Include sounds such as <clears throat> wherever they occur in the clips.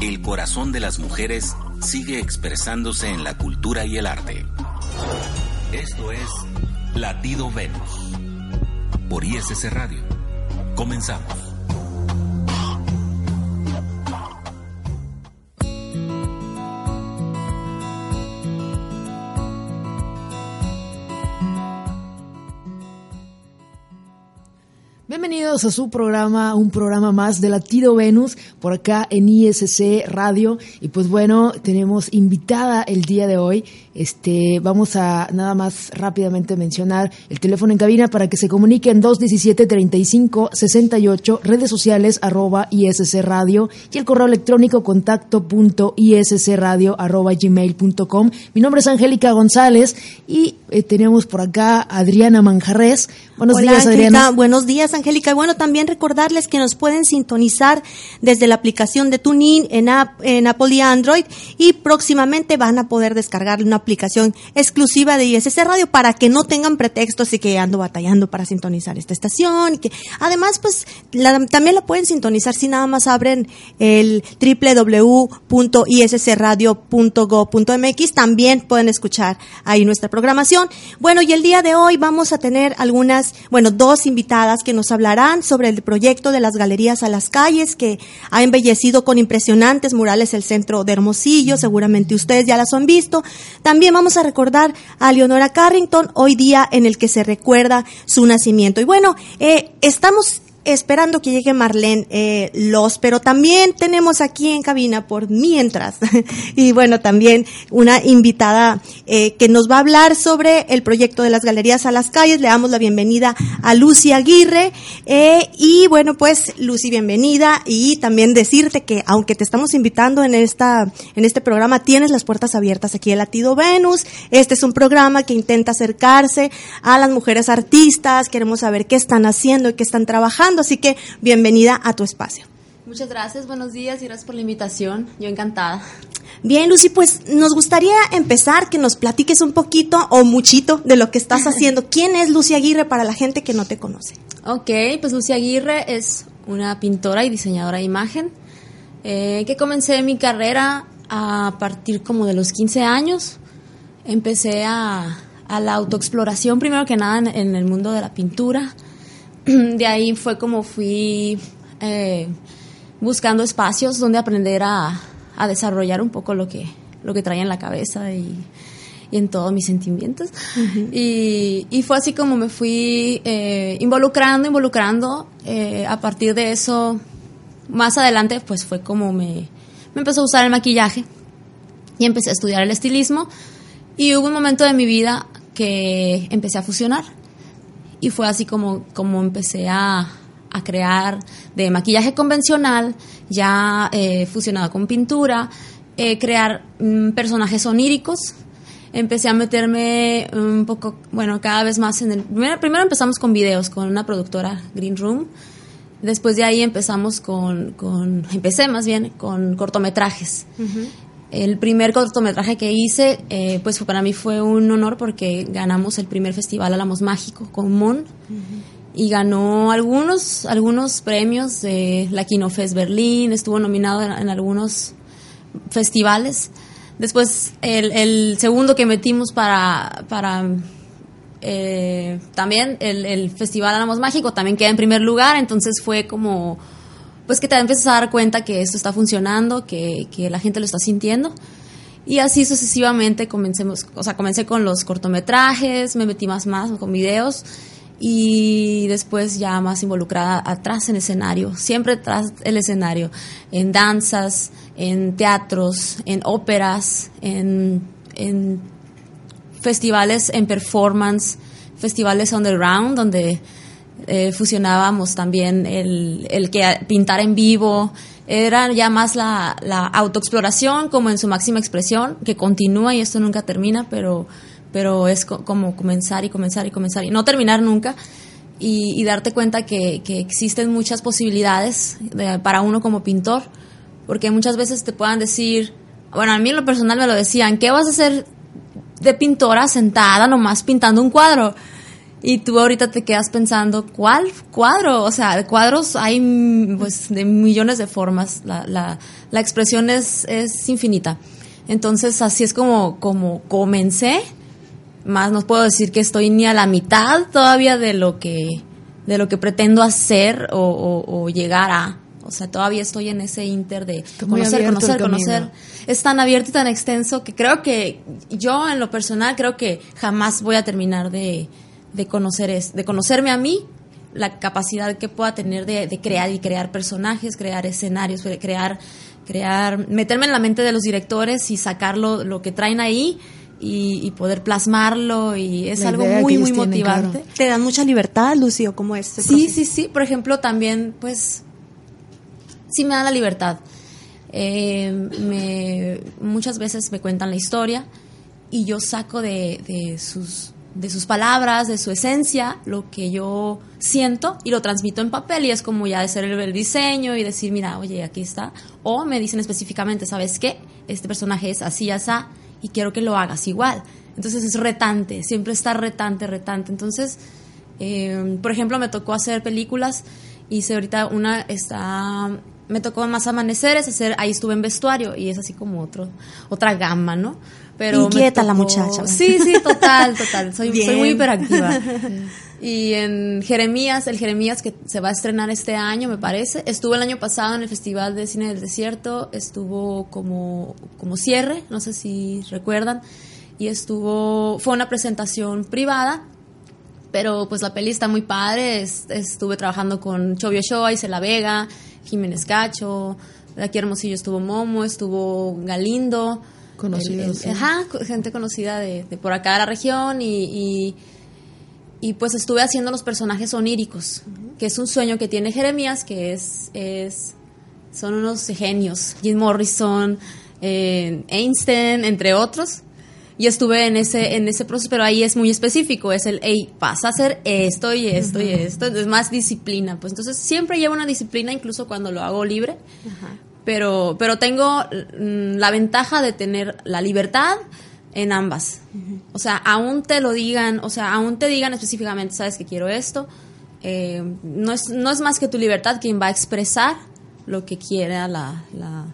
El corazón de las mujeres sigue expresándose en la cultura y el arte. Esto es Latido Venus por ISC Radio. Comenzamos. Bienvenidos a su programa, un programa más de Latido Venus, por acá en ISC Radio. Y pues bueno, tenemos invitada el día de hoy. Este, vamos a nada más rápidamente mencionar el teléfono en cabina para que se comuniquen 217-35-68, redes sociales arroba ISC Radio y el correo electrónico contacto punto arroba gmail.com. Mi nombre es Angélica González y eh, tenemos por acá a Adriana Manjarres. Buenos días, Adriana. Buenos días, Angélica. Y bueno, también recordarles que nos pueden sintonizar desde la aplicación de TuneIn en, en Apple y Android y próximamente van a poder descargar una aplicación exclusiva de ISC Radio para que no tengan pretextos y que ando batallando para sintonizar esta estación. Y que además, pues también la pueden sintonizar si nada más abren el www.issradio.go.mx. También pueden escuchar ahí nuestra programación. Bueno, y el día de hoy vamos a tener algunas, bueno, dos invitadas que nos hablarán sobre el proyecto de las galerías a las calles que ha embellecido con impresionantes murales el centro de Hermosillo. Seguramente ustedes ya las han visto. También vamos a recordar a Leonora Carrington, hoy día en el que se recuerda su nacimiento. Y bueno, eh, estamos esperando que llegue Marlene eh, Los, pero también tenemos aquí en cabina por mientras, <laughs> y bueno, también una invitada eh, que nos va a hablar sobre el proyecto de las galerías a las calles. Le damos la bienvenida a Lucy Aguirre. Eh, y bueno, pues Lucy, bienvenida. Y también decirte que aunque te estamos invitando en, esta, en este programa, tienes las puertas abiertas aquí en Latido Venus. Este es un programa que intenta acercarse a las mujeres artistas. Queremos saber qué están haciendo y qué están trabajando así que bienvenida a tu espacio. Muchas gracias, buenos días y gracias por la invitación. Yo encantada. Bien, Lucy, pues nos gustaría empezar que nos platiques un poquito o muchito de lo que estás <laughs> haciendo. ¿Quién es Lucy Aguirre para la gente que no te conoce? Ok, pues Lucy Aguirre es una pintora y diseñadora de imagen eh, que comencé mi carrera a partir como de los 15 años. Empecé a, la autoexploración primero que nada en el mundo de la pintura <clears throat> de ahí fue como fui eh, buscando espacios donde aprender a, desarrollar un poco lo que, lo que traía en la cabeza y, en todos mis sentimientos. y, fue así como me fui eh, involucrando, involucrando. Eh, a partir de eso, más adelante, pues fue como me, me empezó a usar el maquillaje y empecé a estudiar el estilismo. Y hubo un momento de mi vida que empecé a fusionar y fue así como, como empecé a, crear de maquillaje convencional, ya eh, fusionado con pintura, eh, crear mm, personajes oníricos. Empecé a meterme un poco, bueno, cada vez más en el... Primero, empezamos con videos, con una productora, Green Room. Después de ahí empezamos con, con empecé más bien con cortometrajes. El primer cortometraje que hice, eh, pues para mí fue un honor porque ganamos el primer festival Álamos Mágico con Mon y ganó algunos, algunos premios de la Kinofest Berlín, estuvo nominado en, algunos festivales. Después el, segundo que metimos para, para eh, también el, el Festival Álamos Mágico también queda en primer lugar, entonces fue como pues que te empiezas a dar cuenta que esto está funcionando, que, que la gente lo está sintiendo. Y así sucesivamente comencemos, o sea, comencé con los cortometrajes, me metí más más con videos y después ya más involucrada atrás en escenario, siempre atrás el escenario, en danzas, en teatros, en óperas, en, en festivales, en performance, festivales underground donde eh, fusionábamos también el, el que pintar en vivo, era ya más la, la autoexploración como en su máxima expresión, que continúa y esto nunca termina, pero, pero es como comenzar y comenzar y comenzar y no terminar nunca. Y, darte cuenta que, que, existen muchas posibilidades para uno como pintor, porque muchas veces te puedan decir, bueno, a mí en lo personal me lo decían, ¿qué vas a hacer de pintora sentada nomás pintando un cuadro? Y tú ahorita te quedas pensando, ¿cuál cuadro? O sea, cuadros hay pues de millones de formas. La, la, la expresión es, es infinita. Entonces, así es como, como comencé. Más no puedo decir que estoy ni a la mitad todavía de lo que, de lo que pretendo hacer o, o, llegar a. O sea, todavía estoy en ese inter de conocer, conocer, conocer. Es tan abierto y tan extenso que creo que yo en lo personal creo que jamás voy a terminar de, de conocer es, de conocerme a mí, la capacidad que pueda tener de, crear y crear personajes, crear escenarios, crear, crear, meterme en la mente de los directores y sacarlo lo que traen ahí y, poder plasmarlo y es algo muy muy motivante. ¿Te dan mucha libertad, Lucio? ¿Cómo es? Sí, sí, sí. Por ejemplo, también, pues, sí me dan la libertad. Eh, me, muchas veces me cuentan la historia y yo saco de, de sus de sus palabras, de su esencia, lo que yo siento y lo transmito en papel y es como ya de ser el, diseño y decir, mira, oye, aquí está. O me dicen específicamente, ¿sabes qué? Este personaje es así, así y quiero que lo hagas igual. Entonces es retante, siempre está retante, retante. Entonces, eh, por ejemplo, me tocó hacer películas, hice ahorita una, está, me tocó más amaneceres, hacer, ahí estuve en vestuario y es así como otro, otra gama, ¿no? Pero Inquieta la muchacha. Sí, sí, total, total. Soy, soy muy hiperactiva. <laughs> Y en Jeremías, el Jeremías que se va a estrenar este año, me parece. Estuvo el año pasado en el Festival de Cine del Desierto, estuvo como, como cierre, no sé si recuerdan, y estuvo, fue una presentación privada, pero pues la peli está muy padre, estuve trabajando con Chovio Shoa, La Vega, Jiménez Cacho, de aquí Hermosillo estuvo Momo, estuvo Galindo, Conocidos. Ajá, gente conocida de, por acá de la región y, y, pues estuve haciendo los personajes oníricos, que es un sueño que tiene Jeremías, que es, es son unos genios, Jim Morrison, eh, Einstein, entre otros. Y estuve en ese, en ese proceso, pero ahí es muy específico, es el, hey, vas a hacer esto y esto y esto, es más disciplina, pues. Entonces siempre llevo una disciplina, incluso cuando lo hago libre, pero, pero tengo mm, la ventaja de tener la libertad en ambas. O sea, aún te lo digan, o sea, aún te digan específicamente, sabes que quiero esto, eh, no, es, no es más que tu libertad quien va a expresar lo que quiera la, la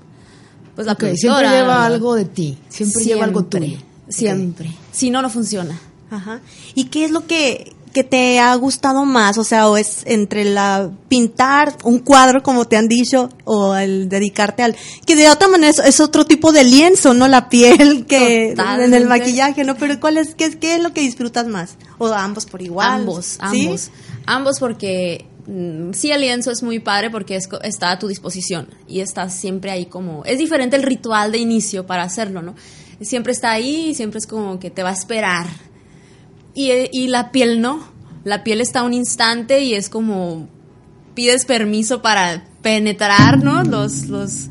pues la Siempre lleva algo de ti, siempre, lleva algo tuyo. Siempre. Si no, no funciona. Ajá. ¿Y qué es lo que que te ha gustado más? O sea, o es entre la pintar un cuadro, como te han dicho, o el dedicarte al... Que de otra manera es, otro tipo de lienzo, ¿no? La piel que en el maquillaje, ¿no? Pero ¿cuál es, qué, es, qué es lo que disfrutas más? ¿O ambos por igual? Ambos, ambos. Ambos porque sí el lienzo es muy padre porque está a tu disposición y está siempre ahí como... Es diferente el ritual de inicio para hacerlo, ¿no? Siempre está ahí y siempre es como que te va a esperar y, la piel no. La piel está un instante y es como pides permiso para penetrar, ¿no? Los, los,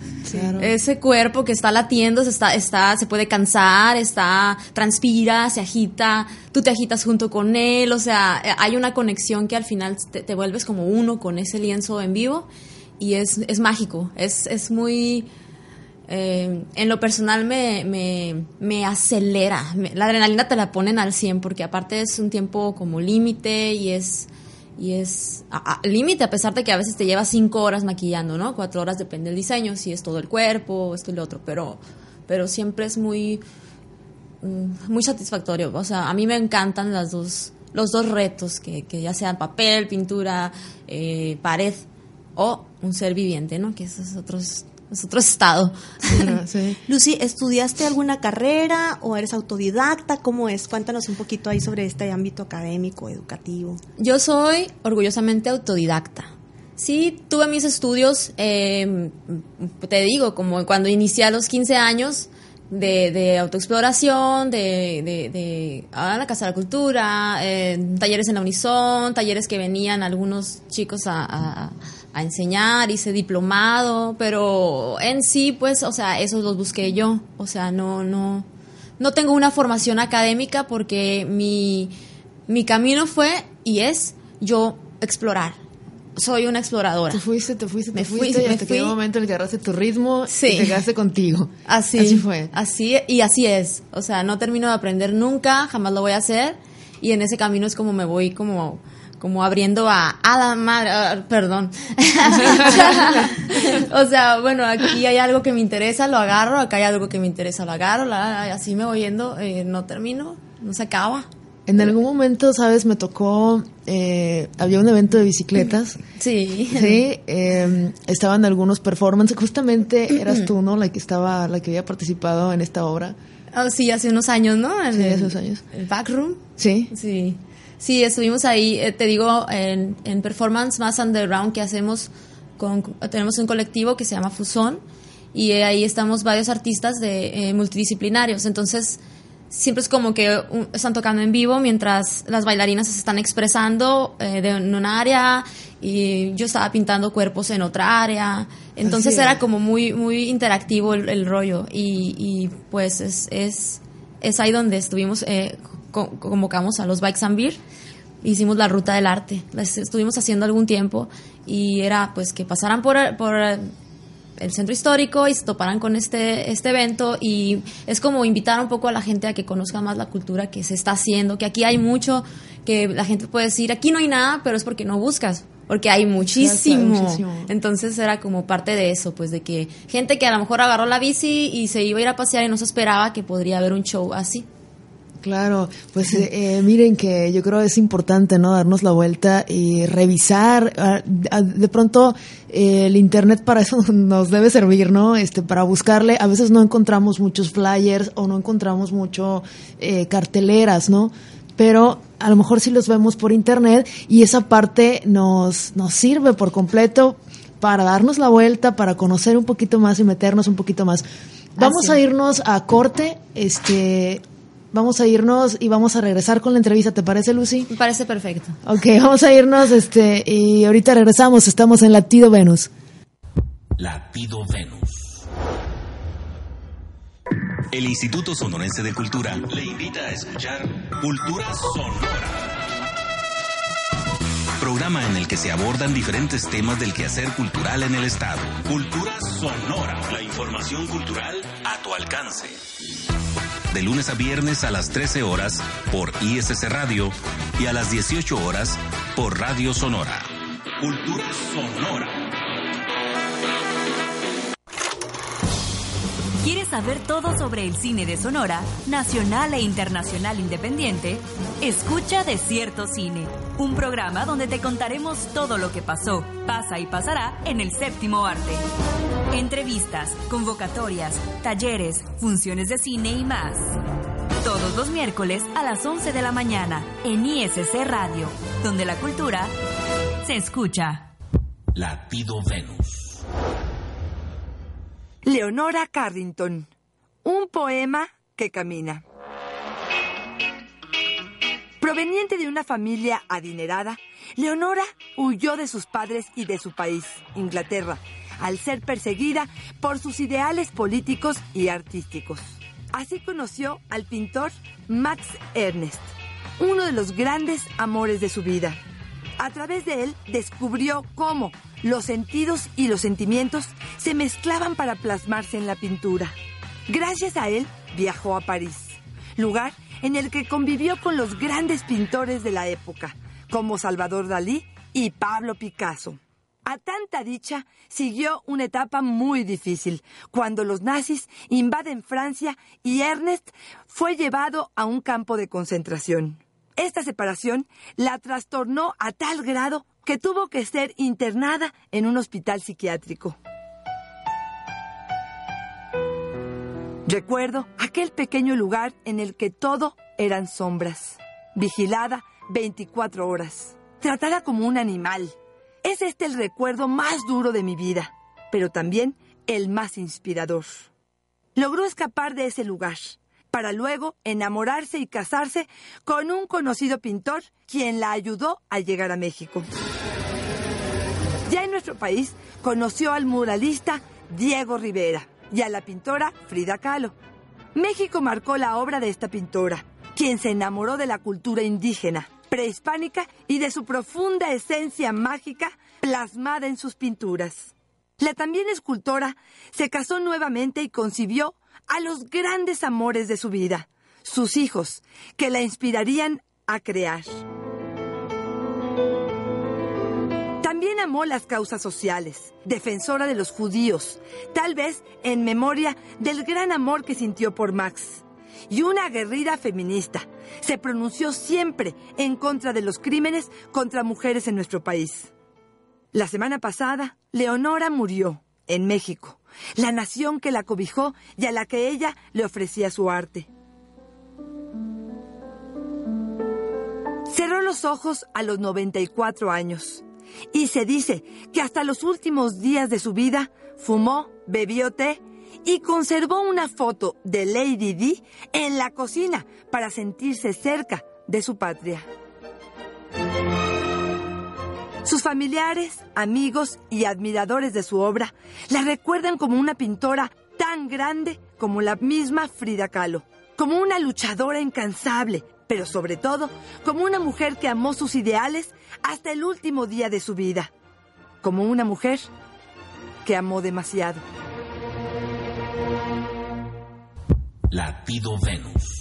ese cuerpo que está latiendo, se está, está, se puede cansar, está, transpira, se agita, tú te agitas junto con él, o sea, hay una conexión que al final te, te vuelves como uno con ese lienzo en vivo y es, es mágico, es, es muy, eh, en lo personal me, me, acelera. la adrenalina te la ponen al 100 porque aparte es un tiempo como límite y es y es límite a pesar de que a veces te lleva cinco horas maquillando, ¿no? Cuatro horas depende del diseño, si es todo el cuerpo, esto y lo otro, pero, pero siempre es muy, mm, muy satisfactorio. O sea, a mí me encantan las dos, los dos retos, que, que ya sean papel, pintura, eh, pared o un ser viviente, ¿no? Que esos otros es otro estado. <laughs> Lucy, ¿estudiaste alguna carrera o eres autodidacta? ¿Cómo es? Cuéntanos un poquito ahí sobre este ámbito académico, educativo. Yo soy orgullosamente autodidacta. Sí, tuve mis estudios, em, te digo, como cuando inicié a los 15 años, de, de autoexploración, de, de, de a la Casa de la Cultura, eh, talleres en la Unison, talleres que venían algunos chicos a, a, a, enseñar, hice diplomado, pero en sí, pues, o sea, esos los busqué yo, o sea, no, no, no tengo una formación académica porque mi, mi camino fue y es yo explorar soy una exploradora. Te fuiste, te fuiste, te me fuiste, y hasta que un momento en el que agarraste tu ritmo y te quedaste contigo. Así, así fue. Así, y así es. O sea, no termino de aprender nunca, jamás lo voy a hacer. Y en ese camino es como me voy como como abriendo a, a la madre, perdón. <laughs> o sea, bueno, aquí hay algo que me interesa, lo agarro, acá hay algo que me interesa, lo agarro, la, así me voy yendo, eh, no termino, no se acaba. En algún momento, sabes, me tocó, eh, había un evento de bicicletas. <laughs> Sí. Sí, eh, estaban algunos performances, justamente eras tú, ¿no? La que estaba, la que había participado en esta obra. Oh, sí, hace unos años, ¿no? sí, hace unos años. El backroom. Sí. Sí. Sí, estuvimos ahí, eh, te digo, en, en, performance más underground que hacemos, con, tenemos un colectivo que se llama Fusón y ahí estamos varios artistas de eh, multidisciplinarios. Entonces, siempre es como que están tocando en vivo mientras las bailarinas se están expresando eh, de, en un área y yo estaba pintando cuerpos en otra área. Entonces era como muy, muy interactivo el, rollo y, y, pues es, es, es, ahí donde estuvimos, eh, convocamos a los Bikes and Beer, hicimos la ruta del arte, estuvimos haciendo algún tiempo y era pues que pasaran por, por el centro histórico y se toparan con este, este evento y es como invitar un poco a la gente a que conozca más la cultura que se está haciendo, que aquí hay mucho, que la gente puede decir, aquí no hay nada, pero es porque no buscas, porque hay muchísimo. Entonces era como parte de eso, pues de que gente que a lo mejor agarró la bici y se iba a ir a pasear y no se esperaba que podría haber un show así. Claro, pues eh, eh, miren que yo creo es importante, ¿no? Darnos la vuelta y revisar. Ah, ah, de pronto eh, el internet para eso <laughs> nos debe servir, ¿no? Este, para buscarle. A veces no encontramos muchos flyers o no encontramos mucho carteleras, ¿no? Pero a lo mejor sí los vemos por internet y esa parte nos nos sirve por completo para darnos la vuelta, para conocer un poquito más y meternos un poquito más. Vamos a irnos a corte, este vamos a irnos y vamos a regresar con la entrevista. ¿Te parece, Lucy? Me parece perfecto. Ok, vamos a irnos este, y ahorita regresamos. Estamos en Latido Venus. Latido Venus. El Instituto Sonorense de Cultura le invita a escuchar Cultura Sonora. Programa en el que se abordan diferentes temas del quehacer cultural en el Estado. Cultura Sonora. La información cultural a tu alcance de lunes a viernes a las 13 horas por ISC Radio y a las 18 horas por Radio Sonora. Cultura Sonora. ¿Quieres saber todo sobre el cine de Sonora, nacional e internacional independiente? Escucha Desierto Cine, un programa donde te contaremos todo lo que pasó, pasa y pasará en el séptimo arte. Entrevistas, convocatorias, talleres, funciones de cine y más. Todos los miércoles a las 11 de la mañana en ISC Radio, donde la cultura se escucha. Latido Venus. Leonora Carrington. Un poema que camina. Proveniente de una familia adinerada, Leonora huyó de sus padres y de su país, Inglaterra, al ser perseguida por sus ideales políticos y artísticos. Así conoció al pintor Max Ernst, uno de los grandes amores de su vida. A través de él descubrió cómo los sentidos y los sentimientos se mezclaban para plasmarse en la pintura. Gracias a él viajó a París, lugar en el que convivió con los grandes pintores de la época, como Salvador Dalí y Pablo Picasso. A tanta dicha siguió una etapa muy difícil, cuando los nazis invaden Francia y Ernest fue llevado a un campo de concentración. Esta separación la trastornó a tal grado que tuvo que ser internada en un hospital psiquiátrico. Recuerdo aquel pequeño lugar en el que todo eran sombras, vigilada 24 horas, tratada como un animal, es este el recuerdo más duro de mi vida, pero también el más inspirador. logró escapar de ese lugar para luego enamorarse y casarse con un conocido pintor quien la ayudó a llegar a México. Ya en nuestro país conoció al muralista Diego Rivera y a la pintora Frida Kahlo. México marcó la obra de esta pintora, quien se enamoró de la cultura indígena, prehispánica y de su profunda esencia mágica plasmada en sus pinturas. La también escultora se casó nuevamente y concibió a los grandes amores de su vida, sus hijos, que la inspirarían a crear. También amó las causas sociales, defensora de los judíos, tal vez en memoria del gran amor que sintió por Max. Y una aguerrida feminista, se pronunció siempre en contra de los crímenes contra mujeres en nuestro país. La semana pasada, Leonora murió en México, la nación que la cobijó y a la que ella le ofrecía su arte. Cerró los ojos a los 94 años y se dice que hasta los últimos días de su vida fumó, bebió té y conservó una foto de Lady Di en la cocina para sentirse cerca de su patria. Sus familiares, amigos y admiradores de su obra la recuerdan como una pintora tan grande como la misma Frida Kahlo, como una luchadora incansable, pero sobre todo como una mujer que amó sus ideales hasta el último día de su vida, como una mujer que amó demasiado. Latido Venus.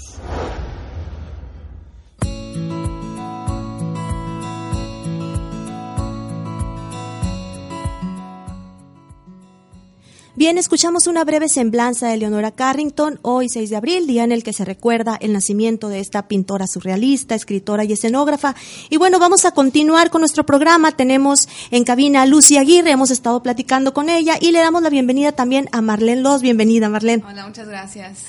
Bien, escuchamos una breve semblanza de Leonora Carrington, hoy 6 de abril, día en el que se recuerda el nacimiento de esta pintora surrealista, escritora y escenógrafa. Y bueno, vamos a continuar con nuestro programa. Tenemos en cabina a Lucy Aguirre, hemos estado platicando con ella y le damos la bienvenida también a Marlene Los. Bienvenida, Marlene. Hola, muchas gracias.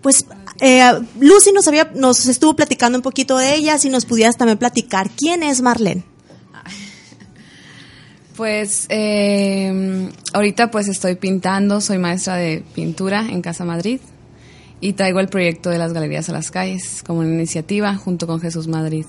Pues eh, Lucy nos, había, nos estuvo platicando un poquito de ella, si nos pudieras también platicar. ¿Quién es Marlene? Pues eh, ahorita pues estoy pintando, soy maestra de pintura en Casa Madrid y traigo el proyecto de las galerías a las calles como una iniciativa junto con Jesús Madrid.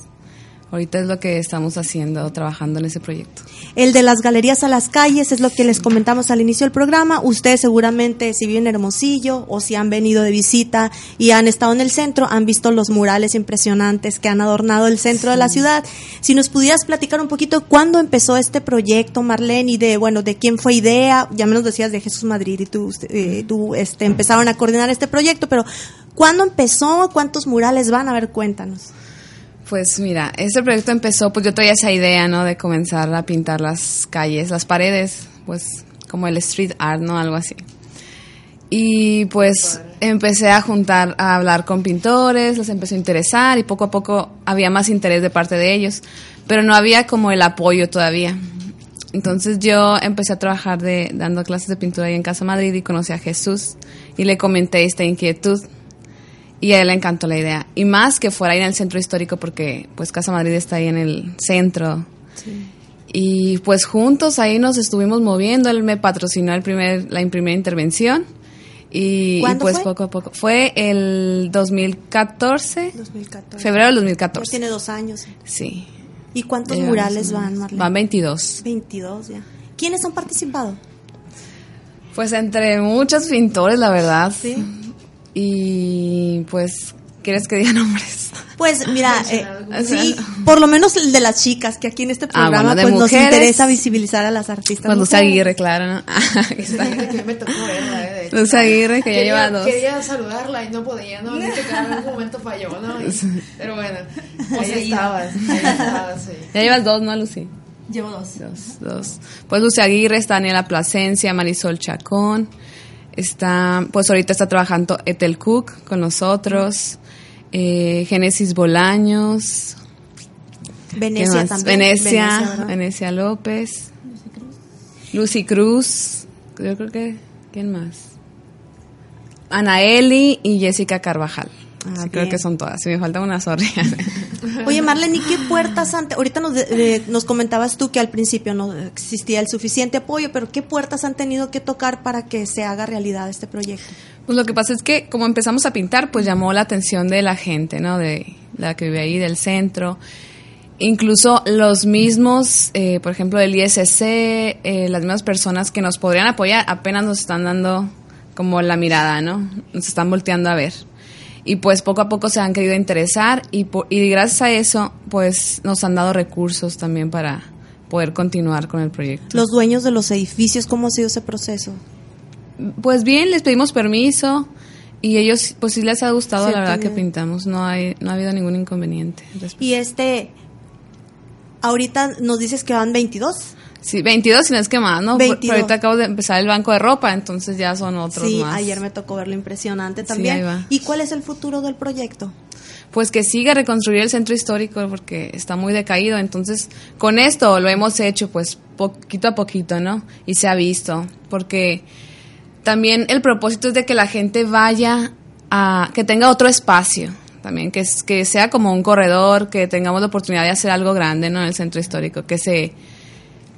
Ahorita es lo que estamos haciendo, trabajando en ese proyecto. El de las galerías a las calles es lo que les comentamos al inicio del programa. Ustedes seguramente, si viven en Hermosillo o si han venido de visita y han estado en el centro, han visto los murales impresionantes que han adornado el centro de la ciudad. Si nos pudieras platicar un poquito cuándo empezó este proyecto, Marlene, y de, bueno, de quién fue idea, ya me nos decías de Jesús Madrid y tú, eh, tú este, empezaron a coordinar este proyecto, pero ¿cuándo empezó? ¿Cuántos murales van? A ver, cuéntanos. Pues mira, este proyecto empezó, pues yo tenía esa idea, ¿no? De comenzar a pintar las calles, las paredes, pues como el street art, ¿no? Algo así. Y pues empecé a juntar, a hablar con pintores, les empezó a interesar y poco a poco había más interés de parte de ellos, pero no había como el apoyo todavía. Entonces yo empecé a trabajar de, dando clases de pintura ahí en Casa Madrid y conocí a Jesús y le comenté esta inquietud y a él le encantó la idea. Y más que fuera ahí en el centro histórico porque pues Casa Madrid está ahí en el centro. Y pues juntos ahí nos estuvimos moviendo. Él me patrocinó el primer, la primera intervención. Y, y pues poco a poco. Fue el 2014. 2014. Febrero del 2014. Pues tiene dos años. Sí. ¿Y cuántos Eh, murales van. Marlene? Van 22. 22 ya. ¿Quiénes han participado? Pues entre muchos pintores, la verdad. Sí. Y pues, ¿quieres que diga <laughs> nombres? Pues mira, <laughs> eh, sí, por lo menos el de las chicas, que aquí en este Ah, programa bueno, de pues nos interesa visibilizar a las artistas. Pues Luz mujeres. Aguirre, claro, ¿no? <laughs> Está. Me tocó verla, eh, de hecho. Luz Aguirre, que ya lleva dos. Quería saludarla y no podía, ¿no? Dice que en algún momento falló, ¿no? Y- pero bueno, ahí estabas, ahí estabas, sí. Ya llevas dos, ¿no, Lucy? Llevo dos. Dos, dos. Pues Lucy Aguirre, está Daniela Plasencia, Marisol Chacón. Está, pues ahorita está trabajando Ethel Cook con nosotros. Eh, Génesis Bolaños. ¿Qué Venecia también. Venecia. Venecia López. Lucy Cruz. Yo creo que. ¿Quién más? Anaeli y Jessica Carvajal. Ah, Sí, creo que son todas. Si me falta una, sorry. <laughs> Oye, Marlene, ¿y qué puertas ante, ahorita nos, de- nos comentabas tú que al principio no existía el suficiente apoyo, pero qué puertas han tenido que tocar para que se haga realidad este proyecto? Pues lo que pasa es que como empezamos a pintar, pues llamó la atención de la gente, ¿no? De la que vive ahí, del centro. Incluso los mismos, eh, por ejemplo, del ISC, eh, las mismas personas que nos podrían apoyar, apenas nos están dando como la mirada, ¿no? Nos están volteando a ver. Y pues poco a poco se han querido interesar y, y gracias a eso, pues nos han dado recursos también para poder continuar con el proyecto. Los dueños de los edificios, ¿cómo ha sido ese proceso? Pues bien, les pedimos permiso y ellos, pues sí les ha gustado la verdad que pintamos, no hay, no ha habido ningún inconveniente. Y este, ahorita nos dices que van 22. Sí, 22 si no es que más, ¿no? 22. ahorita acabo de empezar el banco de ropa, entonces ya son otros sí, más. ayer me tocó verlo impresionante también. ¿Y cuál es el futuro del proyecto? Pues que siga reconstruir el centro histórico porque está muy decaído, entonces con esto lo hemos hecho pues poquito a poquito, ¿no? Y se ha visto, porque también el propósito es de que la gente vaya a, que tenga otro espacio, también que, que sea como un corredor, que tengamos la oportunidad de hacer algo grande ¿no? en el centro histórico, que se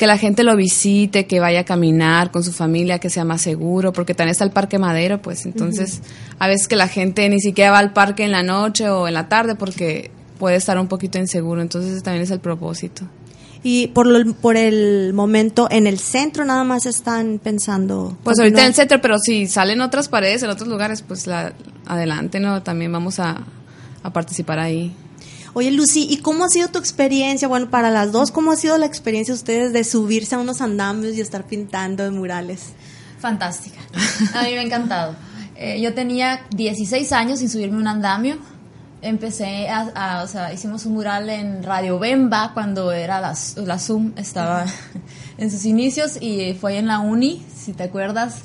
que la gente lo visite, que vaya a caminar con su familia, que sea más seguro, porque también está el Parque Madero, pues entonces a veces que la gente ni siquiera va al parque en la noche o en la tarde porque puede estar un poquito inseguro, entonces también es el propósito. Y por, lo, por el momento, en el centro nada más están pensando. Pues ahorita en el centro, pero si salen otras paredes en otros lugares, pues la, adelante, ¿no? También vamos a, a participar ahí. Oye, Lucy, ¿y cómo ha sido tu experiencia? Bueno, para las dos, ¿cómo ha sido la experiencia de ustedes de subirse a unos andamios y estar pintando de murales? Fantástica. A mí me ha encantado. Eh, yo tenía 16 años sin subirme un andamio empecé a, o sea, hicimos un mural en Radio Bemba cuando era la, la Zoom, estaba <laughs> en sus inicios y fue en la uni, si te acuerdas,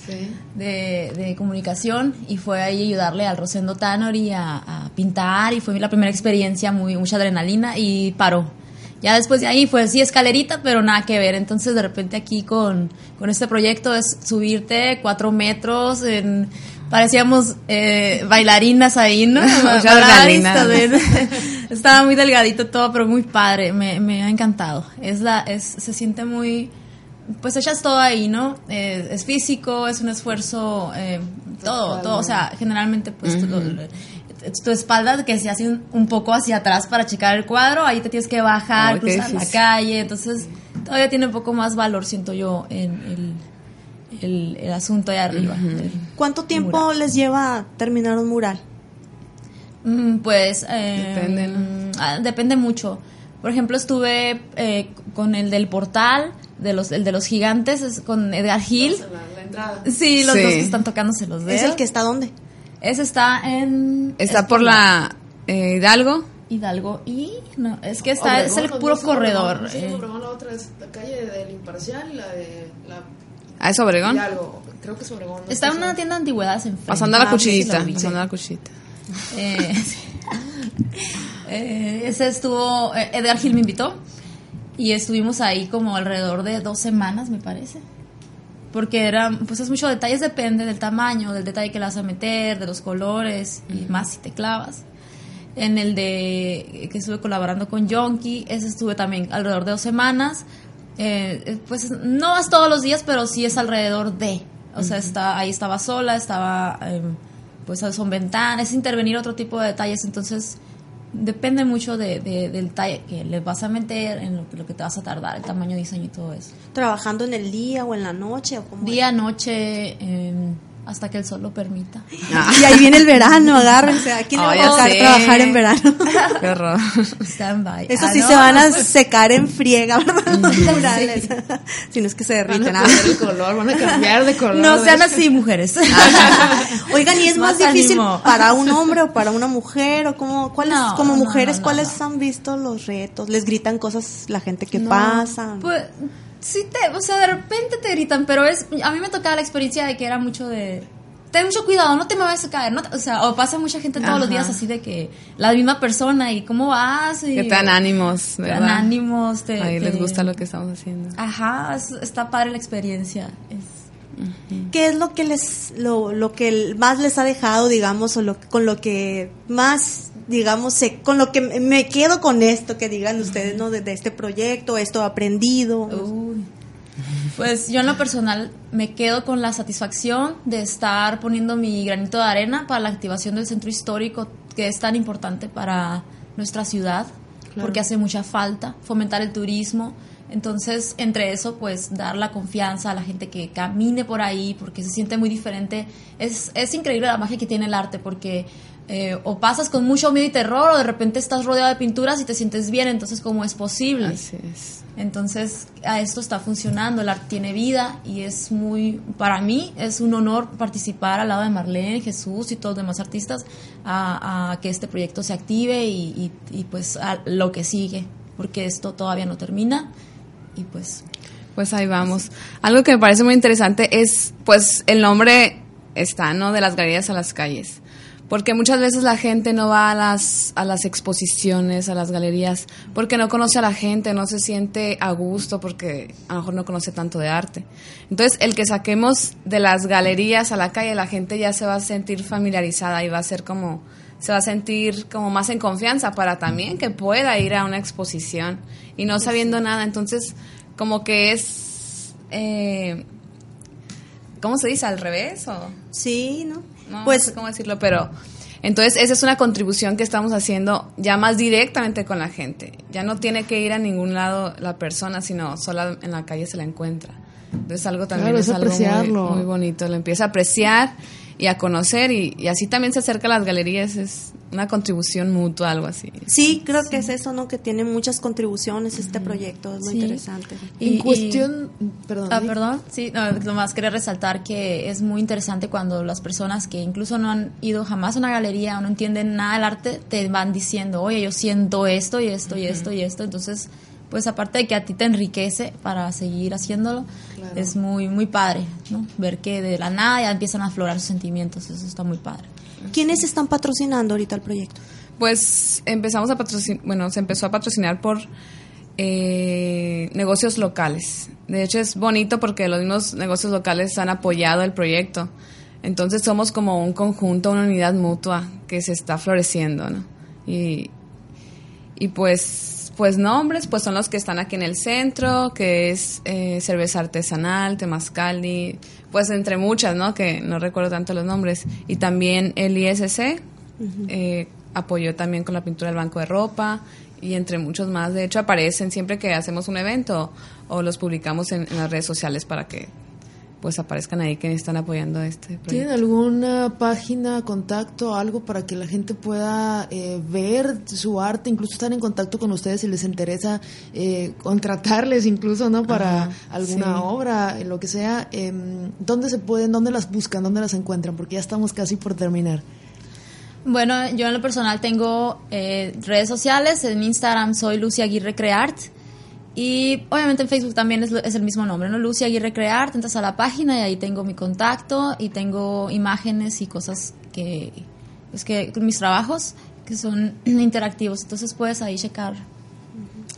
de, de, comunicación y fue ahí ayudarle al Rosendo Tanori a, a, pintar y fue la primera experiencia, muy mucha adrenalina y paró. Ya después de ahí fue sí escalerita, pero nada que ver. Entonces de repente aquí con, con este proyecto es subirte cuatro metros en parecíamos eh, bailarinas ahí, ¿no? <laughs> <laughs> Estaba muy delgadito todo, pero muy padre, me, me, ha encantado. Es la, es, se siente muy, pues echas todo ahí, ¿no? Eh, es físico, es un esfuerzo, eh, todo, todo, o sea, generalmente pues tu, espalda que se hace un, poco hacia atrás para checar el cuadro, ahí te tienes que bajar, cruzar la calle, entonces todavía tiene un poco más valor, siento yo, en el el, asunto de arriba. ¿Cuánto tiempo les lleva terminar un mural? Mm, pues eh, depende, ah, depende mucho. Por ejemplo, estuve eh, con el del portal, de los, el de los gigantes, con Edgar Gil. Sí, los dos que están tocándose los dedos. ¿Es el que está dónde? Ese está en... Está por la eh, Hidalgo. Hidalgo y no es que está es el puro corredor la otra es la calle del imparcial y la de la ¿Ah, es Obregón? Creo que es Obregón. Está en una tienda de antigüedades en Pasando a la ah, cuchillita. pasando a la cuchillita. <laughs> Eh, eh, ese estuvo. Eh, Edgar Gil me invitó. Y estuvimos ahí como alrededor de dos semanas, me parece. Porque era, pues es mucho detalles, depende del tamaño, del detalle que le vas a meter, de los colores y más si te clavas. En el de que estuve colaborando con Jonky, ese estuve también alrededor de dos semanas eh, eh, pues no vas todos los días, pero sí es alrededor de. O sea, está, ahí estaba sola, estaba, eh, pues son ventanas, es intervenir otro tipo de detalles, entonces depende mucho de, del detalle que le vas a meter, en lo, lo, que te vas a tardar, el tamaño, diseño y todo eso. ¿Trabajando en el día o en la noche? O día, noche, eh, hasta que el sol lo permita. Y ahí viene el verano, agárrense. Aquí le va a tocar trabajar en verano. <laughs> Qué horror. Stand by. Eso ah, sí se van a secar en friega, ¿verdad? <laughs> <laughs> si no es que se derriten. Van a cambiar el color, van a cambiar de color. No sean así, mujeres. Oigan, ¿y es más, difícil para un hombre o para una mujer? o como, ¿cuáles, Como mujeres, ¿cuáles han visto los retos? ¿Les gritan cosas la gente que pasa? Pues sí te, o sea, de repente te gritan, pero es, a mí me tocaba la experiencia de que era mucho de, ten mucho cuidado, no te me vayas a caer, no o sea, o pasa mucha gente todos los días así de que la misma persona y cómo vas y que te dan ánimos, ¿verdad? Te dan ánimos, te, Ahí les gusta lo que estamos haciendo. Ajá, está padre la experiencia. Es, ¿Qué es lo que les lo, lo que más les ha dejado, digamos, o lo, con lo que más digamos, con lo que me quedo con esto que digan ustedes, ¿no? De, este proyecto, esto aprendido. Pues yo en lo personal me quedo con la satisfacción de estar poniendo mi granito de arena para la activación del centro histórico que es tan importante para nuestra ciudad, porque hace mucha falta, fomentar el turismo. Entonces, entre eso, pues dar la confianza a la gente que camine por ahí, porque se siente muy diferente. Es, es increíble la magia que tiene el arte, porque eh, o pasas con mucho miedo y terror, o de repente estás rodeado de pinturas y te sientes bien, entonces, ¿cómo es posible? Así es. Entonces, a esto está funcionando, el arte tiene vida y es muy, para mí, es un honor participar al lado de Marlene, Jesús y todos los demás artistas a, a que este proyecto se active y, y, y, pues a lo que sigue, porque esto todavía no termina y pues... Pues ahí vamos. Algo que me parece muy interesante es, pues, el nombre está, ¿no? De las galerías a las calles porque muchas veces la gente no va a las, a las exposiciones, a las galerías, porque no conoce a la gente, no se siente a gusto, porque a lo mejor no conoce tanto de arte. Entonces, el que saquemos de las galerías a la calle, la gente ya se va a sentir familiarizada y va a ser como, se va a sentir como más en confianza para también que pueda ir a una exposición y no sabiendo nada. Entonces, como que es, eh, ¿cómo se dice? ¿Al revés? O? Sí, ¿no? No, pues, no sé cómo decirlo, pero entonces esa es una contribución que estamos haciendo ya más directamente con la gente. Ya no tiene que ir a ningún lado la persona, sino sola en la calle se la encuentra. Entonces algo también Claro, es es algo muy bonito. Lo empieza a apreciar y a conocer y, y así también se acerca a las galerías. Es una contribución mutua, algo así. Sí, creo que es eso, ¿no? Que tiene muchas contribuciones este proyecto, es muy Sí. interesante. En cuestión, perdón. Ah, ¿sí? perdón, sí, no, nomás quería resaltar que es muy interesante cuando las personas que incluso no han ido jamás a una galería o no entienden nada del arte, te van diciendo, oye, yo siento esto y esto y esto y esto. Entonces, pues aparte de que a ti te enriquece para seguir haciéndolo, Claro. es muy, muy padre, ¿no? Ver que de la nada ya empiezan a aflorar sus sentimientos, eso está muy padre. ¿Quiénes están patrocinando ahorita el proyecto? Pues empezamos a patrocinar, bueno, se empezó a patrocinar por eh, negocios locales. De hecho es bonito porque los mismos negocios locales han apoyado el proyecto. Entonces somos como un conjunto, una unidad mutua que se está floreciendo, ¿no? Y, y pues, pues nombres, pues son los que están aquí en el centro, que es eh, cerveza artesanal, temazcali, pues entre muchas, ¿no? Que no recuerdo tanto los nombres. Y también el ISC eh, apoyó también con la pintura del banco de ropa y entre muchos más. De hecho, aparecen siempre que hacemos un evento o los publicamos en, en las redes sociales para que pues aparezcan ahí que están apoyando este proyecto. ¿Tienen alguna página, contacto, algo para que la gente pueda eh, ver su arte, incluso estar en contacto con ustedes si les interesa eh, contratarles incluso, ¿no? Para Ajá, alguna sí. obra, lo que sea. Eh, ¿Dónde se pueden, dónde las buscan, dónde las encuentran? Porque ya estamos casi por terminar. Bueno, yo en lo personal tengo eh, redes sociales, en Instagram soy Lucy Aguirre Creart y obviamente en Facebook también es, lo- es el mismo nombre, ¿no? Lucy Aguirre Creart, entras a la página y ahí tengo mi contacto y tengo imágenes y cosas que, pues que mis trabajos que son <clears throat> interactivos, entonces puedes ahí checar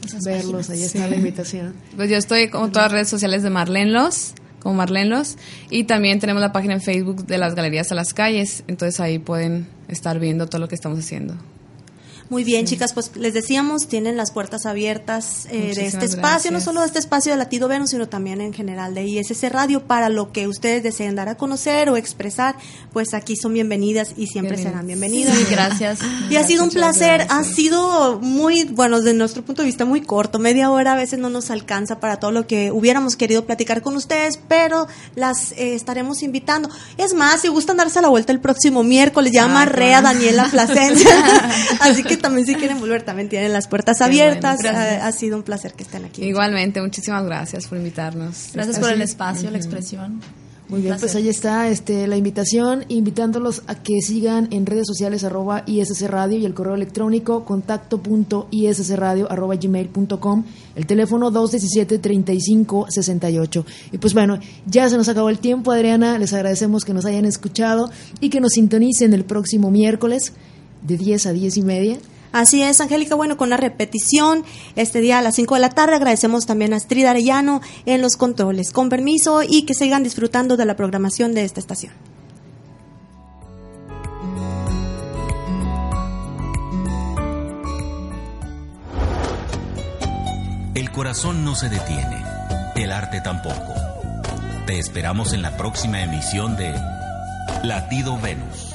esas Verlos, páginas. ahí está la invitación. <laughs> Pues yo estoy como todas las redes sociales de Marlene Los, como Marlene Los, y también tenemos la página en Facebook de las Galerías a las Calles, entonces ahí pueden estar viendo todo lo que estamos haciendo. Muy bien, chicas, pues les decíamos, tienen las puertas abiertas eh, de este espacio, no solo de este espacio de Latido Venus, sino también en general de ISS Radio, para lo que ustedes deseen dar a conocer o expresar, pues aquí son bienvenidas y siempre bien. serán bienvenidas. Sí, <laughs> gracias. Y ha sido un placer, ha sido muy, bueno, desde nuestro punto de vista muy corto, media hora a veces no nos alcanza para todo lo que hubiéramos querido platicar con ustedes, pero las eh, estaremos invitando. Es más, si gustan darse la vuelta el próximo miércoles, ya Ah, amarré a claro. Daniela Plasencia, <laughs> así que <laughs> también si quieren volver, también tienen las puertas abiertas, bueno, ha, ha sido un placer que estén aquí. Igualmente, muchísimas gracias por invitarnos. Gracias por el espacio, la expresión. Muy bien, pues ahí está este, la invitación, invitándolos a que sigan en redes sociales arroba ISS Radio y el correo electrónico contacto.issradio arroba gmail.com, el teléfono 217-3568. Y pues bueno, ya se nos acabó el tiempo, Adriana, les agradecemos que nos hayan escuchado y que nos sintonicen el próximo miércoles de 10 a 10 y media. Así es, Angélica. Bueno, con la repetición este día a las 5 de la tarde agradecemos también a Astrid Arellano en los controles. Con permiso y que sigan disfrutando de la programación de esta estación. El corazón no se detiene, el arte tampoco. Te esperamos en la próxima emisión de Latido Venus,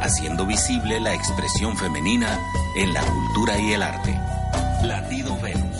haciendo visible la expresión femenina en la cultura y el arte. Latido Venus.